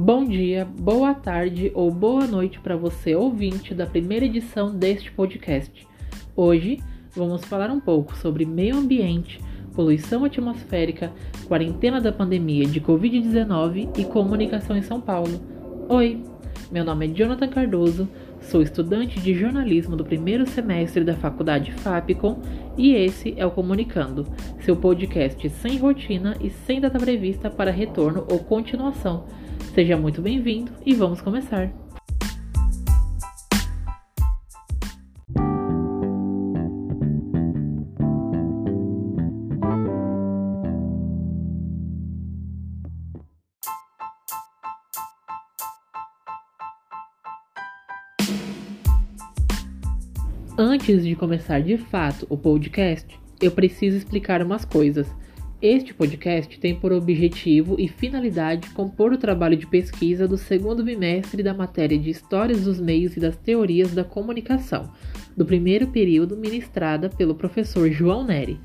Bom dia, boa tarde ou boa noite para você ouvinte da primeira edição deste podcast. Hoje vamos falar um pouco sobre meio ambiente, poluição atmosférica, quarentena da pandemia de Covid-19 e comunicação em São Paulo. Oi, meu nome é Jonathan Cardoso, sou estudante de jornalismo do primeiro semestre da faculdade FAPCOM e esse é o Comunicando, seu podcast sem rotina e sem data prevista para retorno ou continuação. Seja muito bem-vindo e vamos começar! Antes de começar de fato o podcast, eu preciso explicar umas coisas. Este podcast tem por objetivo e finalidade compor o trabalho de pesquisa do segundo bimestre da matéria de Histórias dos Meios e das Teorias da Comunicação, do primeiro período ministrada pelo professor João Neri,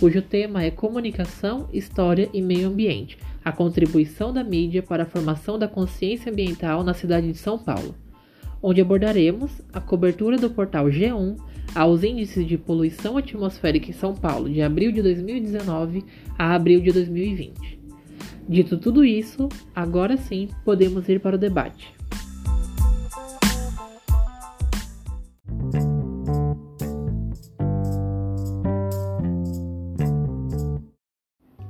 cujo tema é Comunicação, História e Meio Ambiente: a contribuição da mídia para a formação da consciência ambiental na cidade de São Paulo onde abordaremos a cobertura do portal G1 aos índices de poluição atmosférica em São Paulo de abril de 2019 a abril de 2020. Dito tudo isso, agora sim podemos ir para o debate.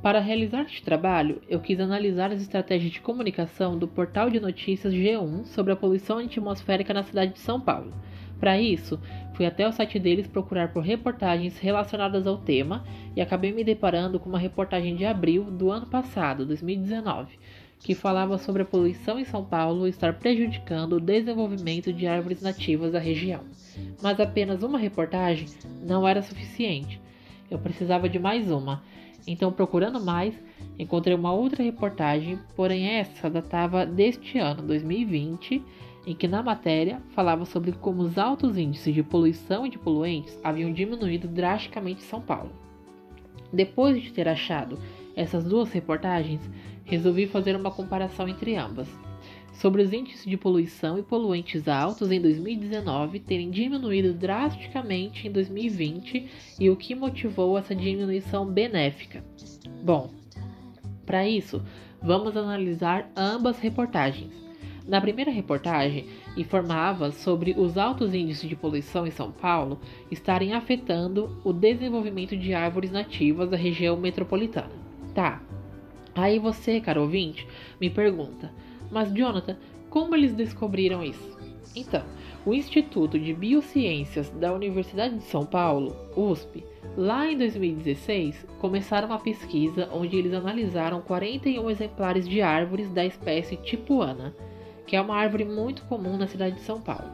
Para realizar este trabalho, eu quis analisar as estratégias de comunicação do portal de notícias G1 sobre a poluição atmosférica na cidade de São Paulo. Para isso, fui até o site deles procurar por reportagens relacionadas ao tema e acabei me deparando com uma reportagem de abril do ano passado, 2019, que falava sobre a poluição em São Paulo estar prejudicando o desenvolvimento de árvores nativas da região. Mas apenas uma reportagem não era suficiente. Eu precisava de mais uma então, procurando mais, encontrei uma outra reportagem, porém essa datava deste ano, 2020, em que na matéria falava sobre como os altos índices de poluição e de poluentes haviam diminuído drasticamente em São Paulo. Depois de ter achado essas duas reportagens, resolvi fazer uma comparação entre ambas sobre os índices de poluição e poluentes altos em 2019 terem diminuído drasticamente em 2020 e o que motivou essa diminuição benéfica. Bom, para isso, vamos analisar ambas reportagens. Na primeira reportagem, informava sobre os altos índices de poluição em São Paulo estarem afetando o desenvolvimento de árvores nativas da região metropolitana. Tá. Aí você, caro ouvinte, me pergunta: mas, Jonathan, como eles descobriram isso? Então, o Instituto de Biociências da Universidade de São Paulo, USP, lá em 2016, começaram uma pesquisa onde eles analisaram 41 exemplares de árvores da espécie tipuana, que é uma árvore muito comum na cidade de São Paulo.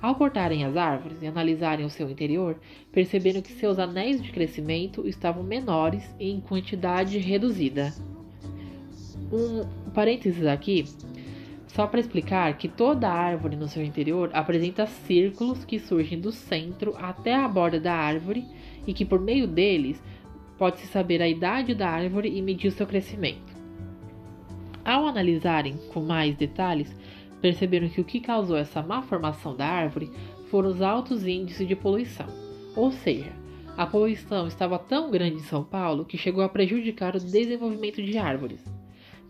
Ao cortarem as árvores e analisarem o seu interior, perceberam que seus anéis de crescimento estavam menores e em quantidade reduzida. Um parênteses aqui, só para explicar que toda árvore no seu interior apresenta círculos que surgem do centro até a borda da árvore e que por meio deles pode-se saber a idade da árvore e medir seu crescimento. Ao analisarem com mais detalhes, perceberam que o que causou essa má formação da árvore foram os altos índices de poluição, ou seja, a poluição estava tão grande em São Paulo que chegou a prejudicar o desenvolvimento de árvores.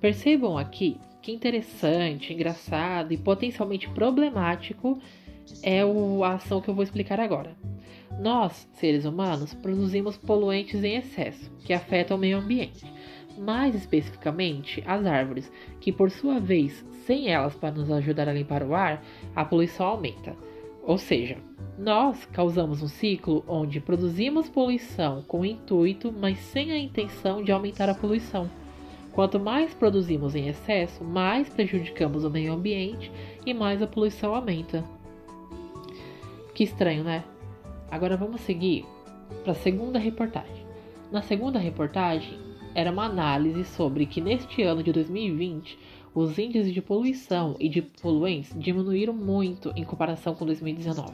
Percebam aqui que interessante, engraçado e potencialmente problemático é a ação que eu vou explicar agora. Nós, seres humanos, produzimos poluentes em excesso que afetam o meio ambiente, mais especificamente as árvores, que por sua vez, sem elas para nos ajudar a limpar o ar, a poluição aumenta. Ou seja, nós causamos um ciclo onde produzimos poluição com intuito, mas sem a intenção de aumentar a poluição. Quanto mais produzimos em excesso, mais prejudicamos o meio ambiente e mais a poluição aumenta. Que estranho, né? Agora vamos seguir para a segunda reportagem. Na segunda reportagem, era uma análise sobre que neste ano de 2020 os índices de poluição e de poluentes diminuíram muito em comparação com 2019,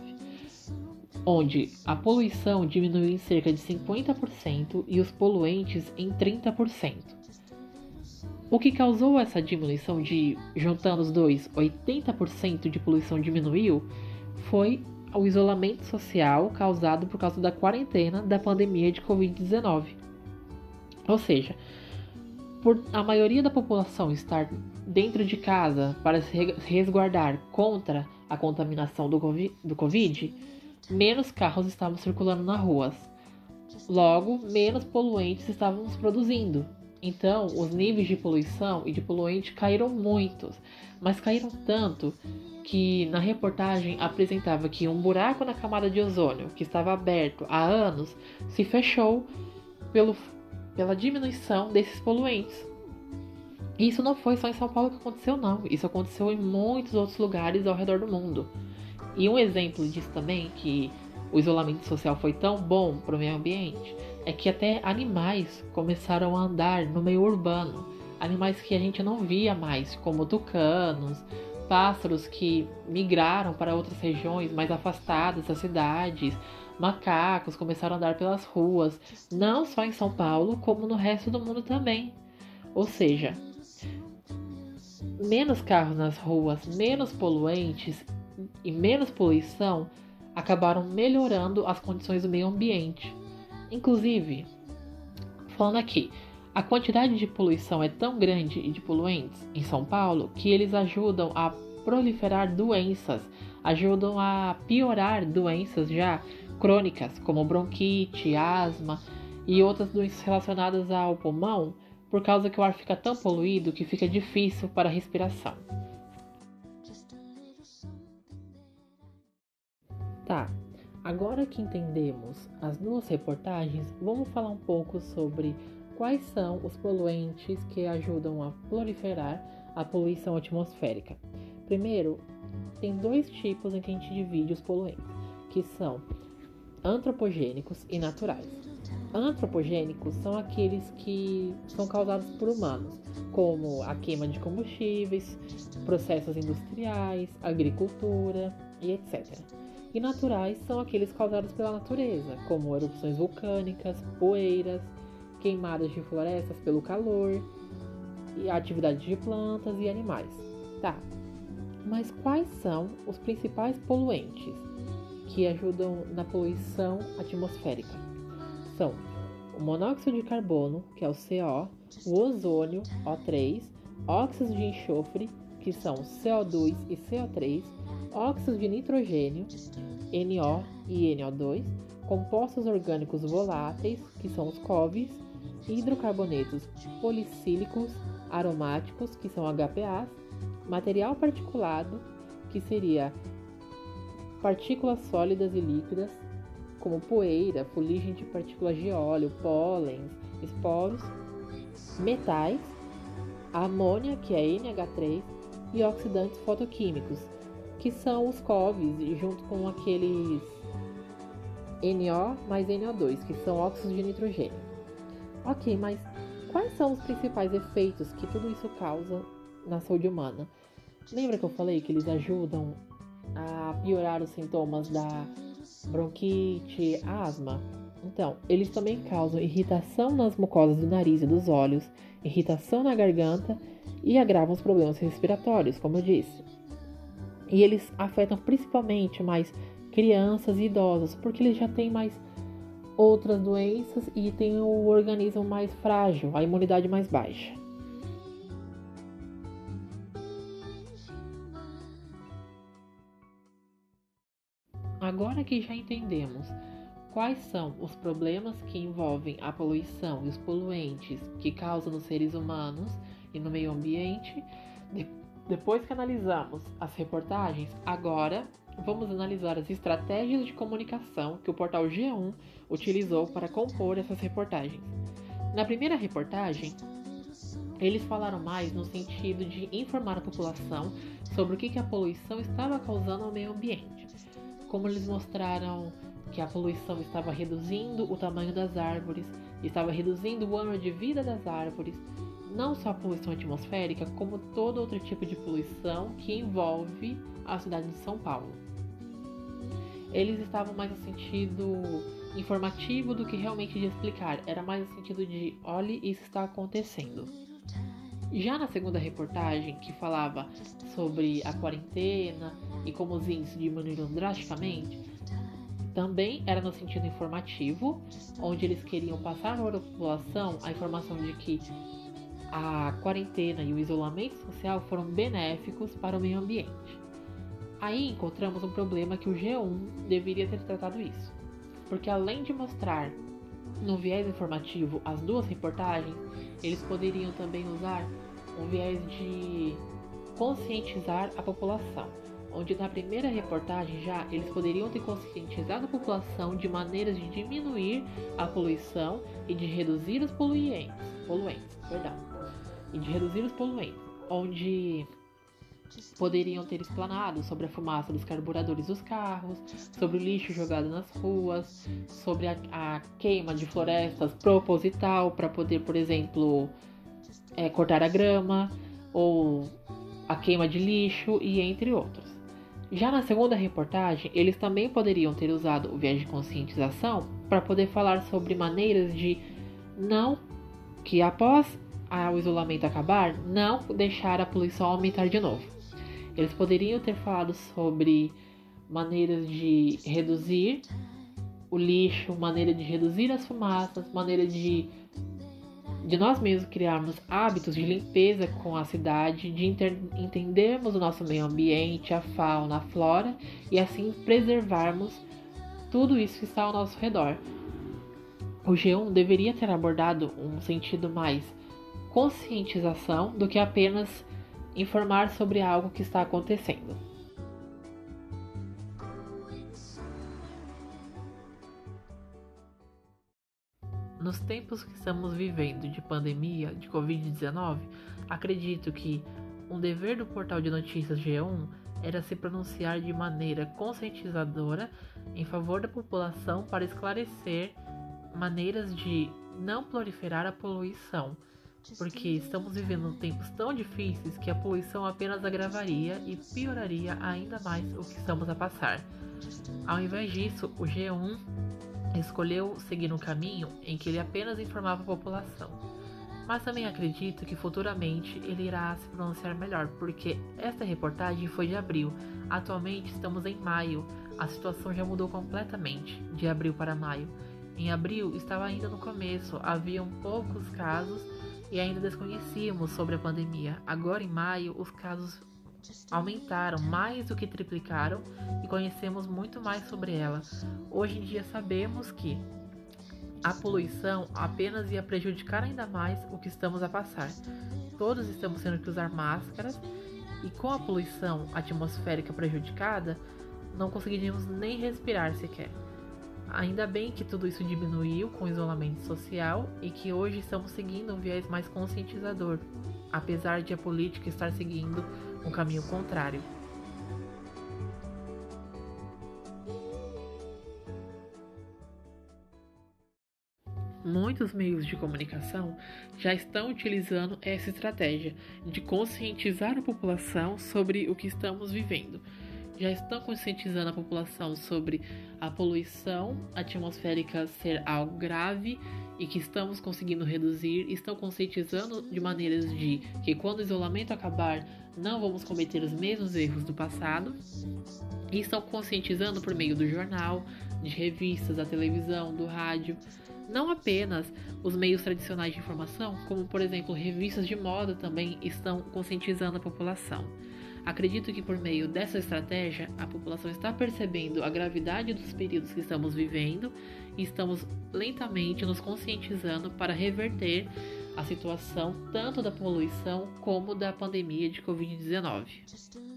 onde a poluição diminuiu em cerca de 50% e os poluentes em 30%. O que causou essa diminuição de, juntando os dois, 80% de poluição diminuiu, foi o isolamento social causado por causa da quarentena da pandemia de Covid-19. Ou seja, por a maioria da população estar dentro de casa para se resguardar contra a contaminação do COVID, menos carros estavam circulando nas ruas. Logo, menos poluentes estavam se produzindo. Então, os níveis de poluição e de poluente caíram muito, mas caíram tanto que na reportagem apresentava que um buraco na camada de ozônio, que estava aberto há anos, se fechou pelo, pela diminuição desses poluentes. E isso não foi só em São Paulo que aconteceu, não. Isso aconteceu em muitos outros lugares ao redor do mundo. E um exemplo disso também, que o isolamento social foi tão bom para o meio ambiente, é que até animais começaram a andar no meio urbano. Animais que a gente não via mais, como tucanos, pássaros que migraram para outras regiões mais afastadas das cidades, macacos começaram a andar pelas ruas, não só em São Paulo, como no resto do mundo também. Ou seja, menos carros nas ruas, menos poluentes e menos poluição acabaram melhorando as condições do meio ambiente. Inclusive, falando aqui, a quantidade de poluição é tão grande e de poluentes em São Paulo que eles ajudam a proliferar doenças, ajudam a piorar doenças já crônicas, como bronquite, asma e outras doenças relacionadas ao pulmão, por causa que o ar fica tão poluído que fica difícil para a respiração. Tá, agora que entendemos as duas reportagens, vamos falar um pouco sobre Quais são os poluentes que ajudam a proliferar a poluição atmosférica? Primeiro, tem dois tipos em que a gente divide os poluentes, que são antropogênicos e naturais. Antropogênicos são aqueles que são causados por humanos, como a queima de combustíveis, processos industriais, agricultura e etc. E naturais são aqueles causados pela natureza, como erupções vulcânicas, poeiras, queimadas de florestas pelo calor e atividades de plantas e animais. Tá. Mas quais são os principais poluentes que ajudam na poluição atmosférica? São o monóxido de carbono, que é o CO, o ozônio, O3, óxidos de enxofre, que são CO2 e CO3, óxidos de nitrogênio, NO e NO2, compostos orgânicos voláteis, que são os COVs, hidrocarbonetos policílicos aromáticos, que são HPAs, material particulado, que seria partículas sólidas e líquidas, como poeira, fuligem de partículas de óleo, pólens, esporos, metais, amônia, que é NH3, e oxidantes fotoquímicos, que são os COVs, junto com aqueles NO mais NO2, que são óxidos de nitrogênio. Ok, mas quais são os principais efeitos que tudo isso causa na saúde humana? Lembra que eu falei que eles ajudam a piorar os sintomas da bronquite, asma? Então, eles também causam irritação nas mucosas do nariz e dos olhos, irritação na garganta e agravam os problemas respiratórios, como eu disse. E eles afetam principalmente mais crianças e idosos, porque eles já têm mais outras doenças e tem o organismo mais frágil, a imunidade mais baixa. Agora que já entendemos quais são os problemas que envolvem a poluição e os poluentes que causam nos seres humanos e no meio ambiente, depois que analisamos as reportagens, agora vamos analisar as estratégias de comunicação que o portal G1 utilizou para compor essas reportagens. Na primeira reportagem, eles falaram mais no sentido de informar a população sobre o que a poluição estava causando ao meio ambiente. Como eles mostraram que a poluição estava reduzindo o tamanho das árvores, estava reduzindo o ano de vida das árvores, não só a poluição atmosférica, como todo outro tipo de poluição que envolve a cidade de São Paulo. Eles estavam mais no sentido informativo do que realmente de explicar, era mais no sentido de olhe, isso está acontecendo. Já na segunda reportagem, que falava sobre a quarentena e como os índices diminuíram drasticamente, também era no sentido informativo, onde eles queriam passar para a população a informação de que a quarentena e o isolamento social foram benéficos para o meio ambiente. Aí encontramos um problema que o G1 deveria ter tratado isso, porque além de mostrar no viés informativo as duas reportagens, eles poderiam também usar um viés de conscientizar a população onde na primeira reportagem já eles poderiam ter conscientizado a população de maneiras de diminuir a poluição e de reduzir os poluentes, poluentes, perdão, e de reduzir os poluentes, onde poderiam ter explanado sobre a fumaça dos carburadores dos carros, sobre o lixo jogado nas ruas, sobre a, a queima de florestas proposital para poder, por exemplo, é, cortar a grama ou a queima de lixo e entre outros. Já na segunda reportagem, eles também poderiam ter usado o viés de conscientização para poder falar sobre maneiras de não que após o isolamento acabar, não deixar a poluição aumentar de novo. Eles poderiam ter falado sobre maneiras de reduzir o lixo, maneira de reduzir as fumaças, maneira de de nós mesmos criarmos hábitos de limpeza com a cidade, de entendermos o nosso meio ambiente, a fauna, a flora e assim preservarmos tudo isso que está ao nosso redor. O G1 deveria ter abordado um sentido mais conscientização do que apenas informar sobre algo que está acontecendo. Nos tempos que estamos vivendo de pandemia de Covid-19, acredito que um dever do portal de notícias G1 era se pronunciar de maneira conscientizadora em favor da população para esclarecer maneiras de não proliferar a poluição, porque estamos vivendo tempos tão difíceis que a poluição apenas agravaria e pioraria ainda mais o que estamos a passar. Ao invés disso, o G1 escolheu seguir um caminho em que ele apenas informava a população. Mas também acredito que futuramente ele irá se pronunciar melhor, porque esta reportagem foi de abril. Atualmente estamos em maio. A situação já mudou completamente de abril para maio. Em abril estava ainda no começo, haviam poucos casos e ainda desconhecíamos sobre a pandemia. Agora em maio, os casos aumentaram mais do que triplicaram e conhecemos muito mais sobre ela. Hoje em dia sabemos que a poluição apenas ia prejudicar ainda mais o que estamos a passar. Todos estamos tendo que usar máscaras e com a poluição atmosférica prejudicada, não conseguiríamos nem respirar sequer. Ainda bem que tudo isso diminuiu com o isolamento social e que hoje estamos seguindo um viés mais conscientizador, apesar de a política estar seguindo um caminho contrário. Muitos meios de comunicação já estão utilizando essa estratégia de conscientizar a população sobre o que estamos vivendo. Já estão conscientizando a população sobre a poluição atmosférica ser algo grave e que estamos conseguindo reduzir, estão conscientizando de maneiras de que quando o isolamento acabar, não vamos cometer os mesmos erros do passado e estão conscientizando por meio do jornal, de revistas, da televisão, do rádio, não apenas os meios tradicionais de informação, como por exemplo revistas de moda também estão conscientizando a população. Acredito que por meio dessa estratégia a população está percebendo a gravidade dos períodos que estamos vivendo e estamos lentamente nos conscientizando para reverter a situação tanto da poluição como da pandemia de Covid-19.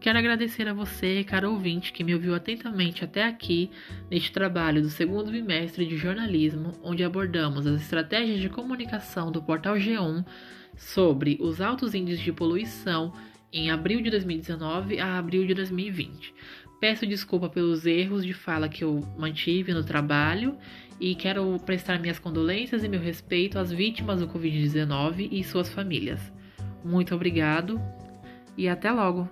Quero agradecer a você, caro ouvinte, que me ouviu atentamente até aqui neste trabalho do segundo bimestre de jornalismo, onde abordamos as estratégias de comunicação do portal G1 sobre os altos índices de poluição em abril de 2019 a abril de 2020. Peço desculpa pelos erros de fala que eu mantive no trabalho e quero prestar minhas condolências e meu respeito às vítimas do Covid-19 e suas famílias. Muito obrigado e até logo!